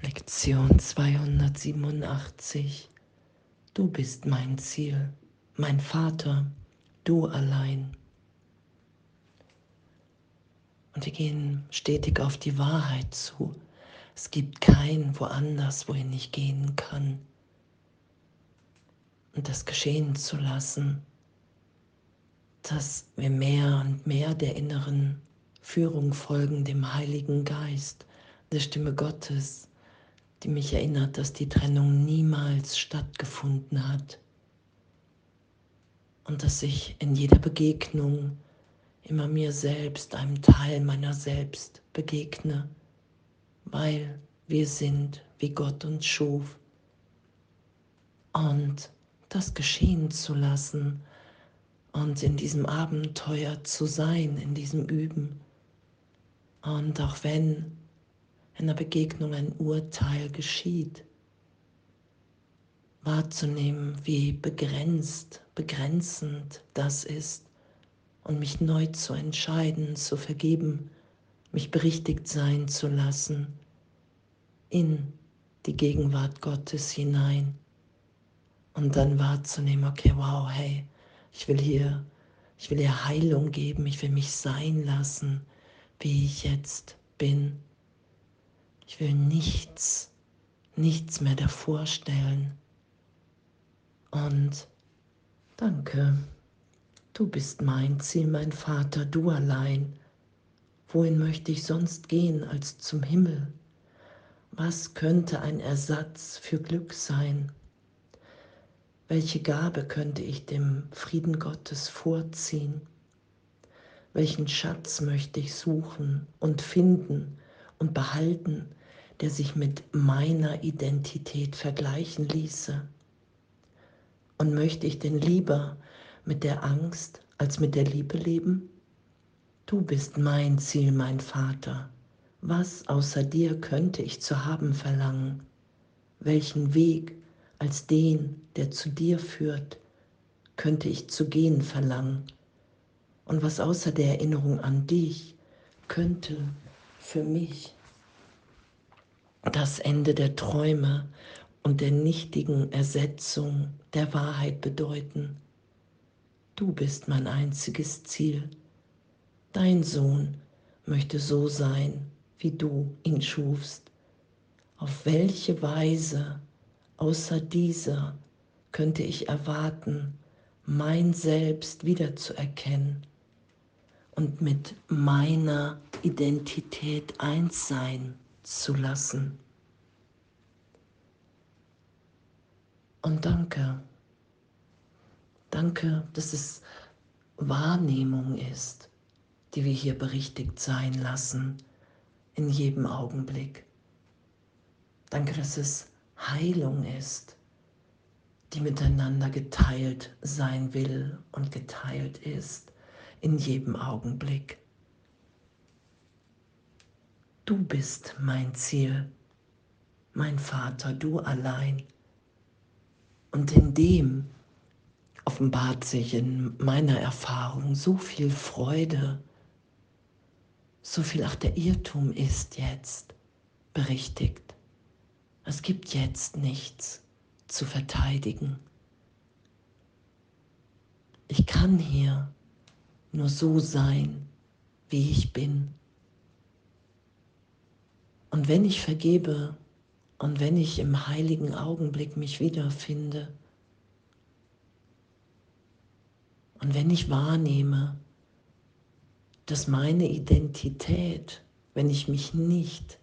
Lektion 287. Du bist mein Ziel, mein Vater, du allein. Und wir gehen stetig auf die Wahrheit zu. Es gibt kein woanders, wohin ich gehen kann. Und das geschehen zu lassen, dass wir mehr und mehr der inneren Führung folgen, dem Heiligen Geist, der Stimme Gottes, die mich erinnert, dass die Trennung niemals stattgefunden hat und dass ich in jeder Begegnung immer mir selbst, einem Teil meiner selbst begegne, weil wir sind, wie Gott uns schuf. Und das geschehen zu lassen und in diesem Abenteuer zu sein, in diesem Üben. Und auch wenn in der Begegnung ein Urteil geschieht. Wahrzunehmen, wie begrenzt, begrenzend das ist und mich neu zu entscheiden, zu vergeben, mich berichtigt sein zu lassen in die Gegenwart Gottes hinein und dann wahrzunehmen, okay, wow, hey, ich will hier, ich will hier Heilung geben, ich will mich sein lassen, wie ich jetzt bin ich will nichts, nichts mehr davor stellen. Und danke, du bist mein Ziel, mein Vater, du allein. Wohin möchte ich sonst gehen als zum Himmel? Was könnte ein Ersatz für Glück sein? Welche Gabe könnte ich dem Frieden Gottes vorziehen? Welchen Schatz möchte ich suchen und finden und behalten, der sich mit meiner Identität vergleichen ließe? Und möchte ich denn lieber mit der Angst als mit der Liebe leben? Du bist mein Ziel, mein Vater. Was außer dir könnte ich zu haben verlangen? Welchen Weg als den, der zu dir führt, könnte ich zu gehen verlangen? Und was außer der Erinnerung an dich könnte für mich das Ende der Träume und der nichtigen Ersetzung der Wahrheit bedeuten. Du bist mein einziges Ziel. Dein Sohn möchte so sein, wie du ihn schufst. Auf welche Weise außer dieser könnte ich erwarten, mein Selbst wiederzuerkennen und mit meiner Identität eins sein zu lassen. Und danke, danke, dass es Wahrnehmung ist, die wir hier berichtigt sein lassen in jedem Augenblick. Danke, dass es Heilung ist, die miteinander geteilt sein will und geteilt ist in jedem Augenblick. Du bist mein Ziel, mein Vater, du allein. Und in dem offenbart sich in meiner Erfahrung so viel Freude, so viel, ach der Irrtum ist jetzt berichtigt. Es gibt jetzt nichts zu verteidigen. Ich kann hier nur so sein, wie ich bin. Und wenn ich vergebe und wenn ich im heiligen Augenblick mich wiederfinde und wenn ich wahrnehme, dass meine Identität, wenn ich mich nicht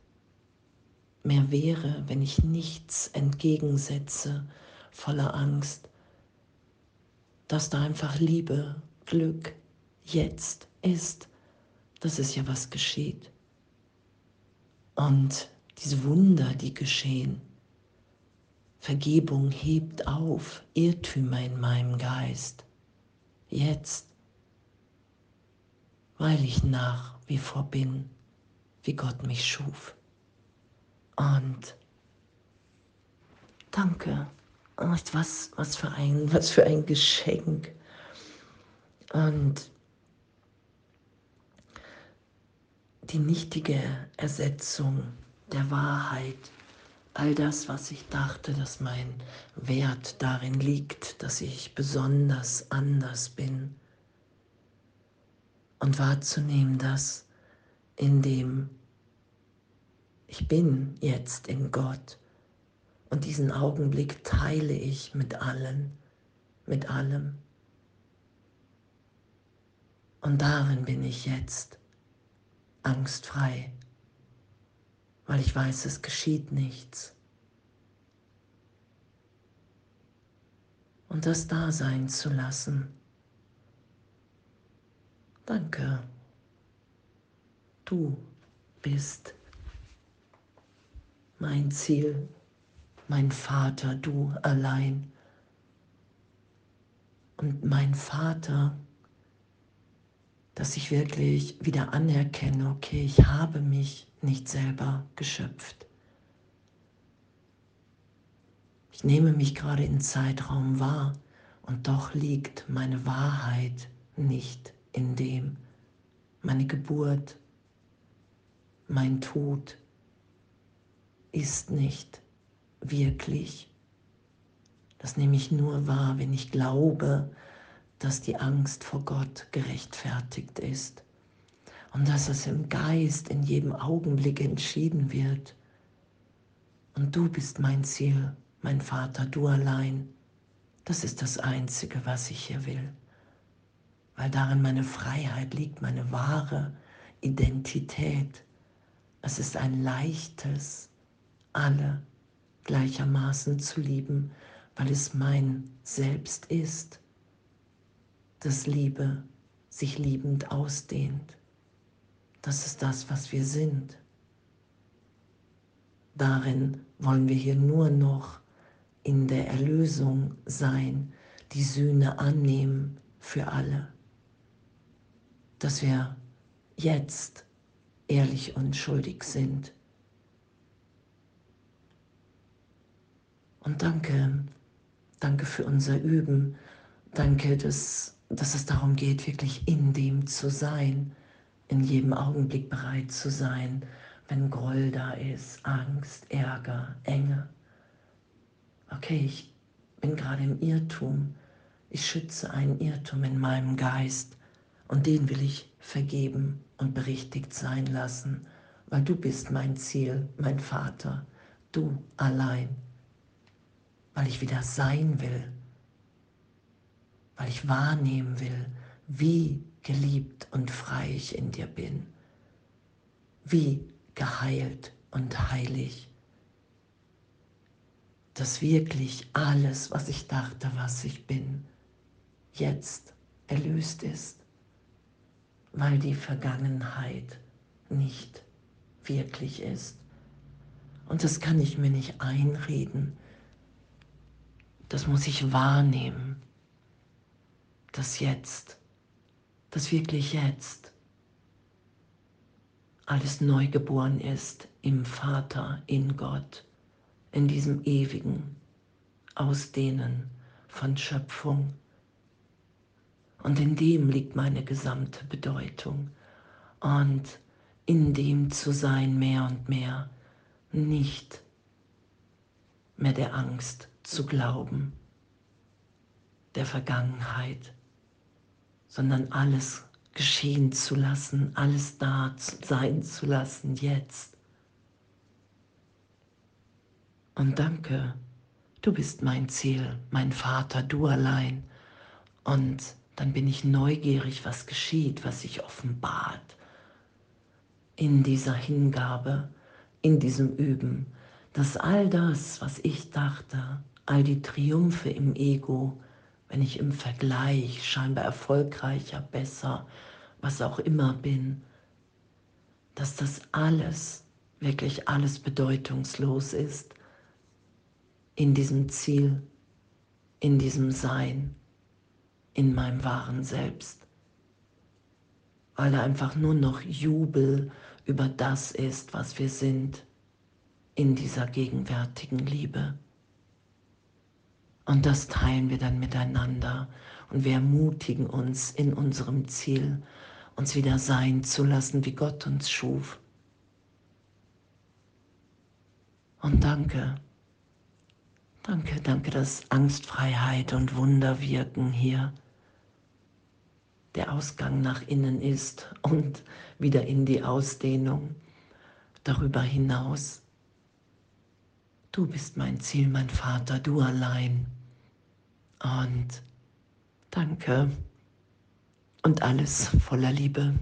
mehr wehre, wenn ich nichts entgegensetze voller Angst, dass da einfach Liebe, Glück jetzt ist, dass es ja was geschieht. Und diese Wunder, die geschehen, Vergebung hebt auf Irrtümer in meinem Geist. Jetzt, weil ich nach wie vor bin, wie Gott mich schuf. Und danke. Was, was, für ein, was für ein Geschenk. Und die nichtige Ersetzung der Wahrheit all das, was ich dachte, dass mein Wert darin liegt, dass ich besonders anders bin. Und wahrzunehmen, dass in dem ich bin jetzt in Gott und diesen Augenblick teile ich mit allen, mit allem. Und darin bin ich jetzt angstfrei weil ich weiß, es geschieht nichts. Und das da sein zu lassen. Danke. Du bist mein Ziel, mein Vater, du allein. Und mein Vater, dass ich wirklich wieder anerkenne, okay, ich habe mich nicht selber geschöpft. Ich nehme mich gerade in Zeitraum wahr und doch liegt meine Wahrheit nicht in dem. Meine Geburt, mein Tod ist nicht wirklich. Das nehme ich nur wahr, wenn ich glaube, dass die Angst vor Gott gerechtfertigt ist und dass es im Geist in jedem Augenblick entschieden wird. Und du bist mein Ziel, mein Vater, du allein. Das ist das Einzige, was ich hier will, weil darin meine Freiheit liegt, meine wahre Identität. Es ist ein leichtes, alle gleichermaßen zu lieben, weil es mein Selbst ist, das Liebe sich liebend ausdehnt. Das ist das, was wir sind. Darin wollen wir hier nur noch in der Erlösung sein, die Sühne annehmen für alle. Dass wir jetzt ehrlich und schuldig sind. Und danke, danke für unser Üben. Danke, dass, dass es darum geht, wirklich in dem zu sein in jedem Augenblick bereit zu sein, wenn Groll da ist, Angst, Ärger, Enge. Okay, ich bin gerade im Irrtum. Ich schütze einen Irrtum in meinem Geist und den will ich vergeben und berichtigt sein lassen, weil du bist mein Ziel, mein Vater, du allein, weil ich wieder sein will, weil ich wahrnehmen will, wie geliebt und frei ich in dir bin, wie geheilt und heilig, dass wirklich alles, was ich dachte, was ich bin, jetzt erlöst ist, weil die Vergangenheit nicht wirklich ist. Und das kann ich mir nicht einreden. Das muss ich wahrnehmen, dass jetzt dass wirklich jetzt alles neu geboren ist im Vater, in Gott, in diesem ewigen Ausdehnen von Schöpfung. Und in dem liegt meine gesamte Bedeutung. Und in dem zu sein mehr und mehr, nicht mehr der Angst zu glauben, der Vergangenheit, sondern alles geschehen zu lassen, alles da sein zu lassen jetzt. Und danke, du bist mein Ziel, mein Vater, du allein. Und dann bin ich neugierig, was geschieht, was sich offenbart in dieser Hingabe, in diesem Üben, dass all das, was ich dachte, all die Triumphe im Ego, wenn ich im Vergleich scheinbar erfolgreicher, besser, was auch immer bin, dass das alles, wirklich alles bedeutungslos ist in diesem Ziel, in diesem Sein, in meinem wahren Selbst, weil da einfach nur noch Jubel über das ist, was wir sind in dieser gegenwärtigen Liebe. Und das teilen wir dann miteinander und wir ermutigen uns in unserem Ziel, uns wieder sein zu lassen, wie Gott uns schuf. Und danke, danke, danke, dass Angstfreiheit und Wunder wirken hier. Der Ausgang nach innen ist und wieder in die Ausdehnung darüber hinaus. Du bist mein Ziel, mein Vater, du allein. Und danke und alles voller Liebe.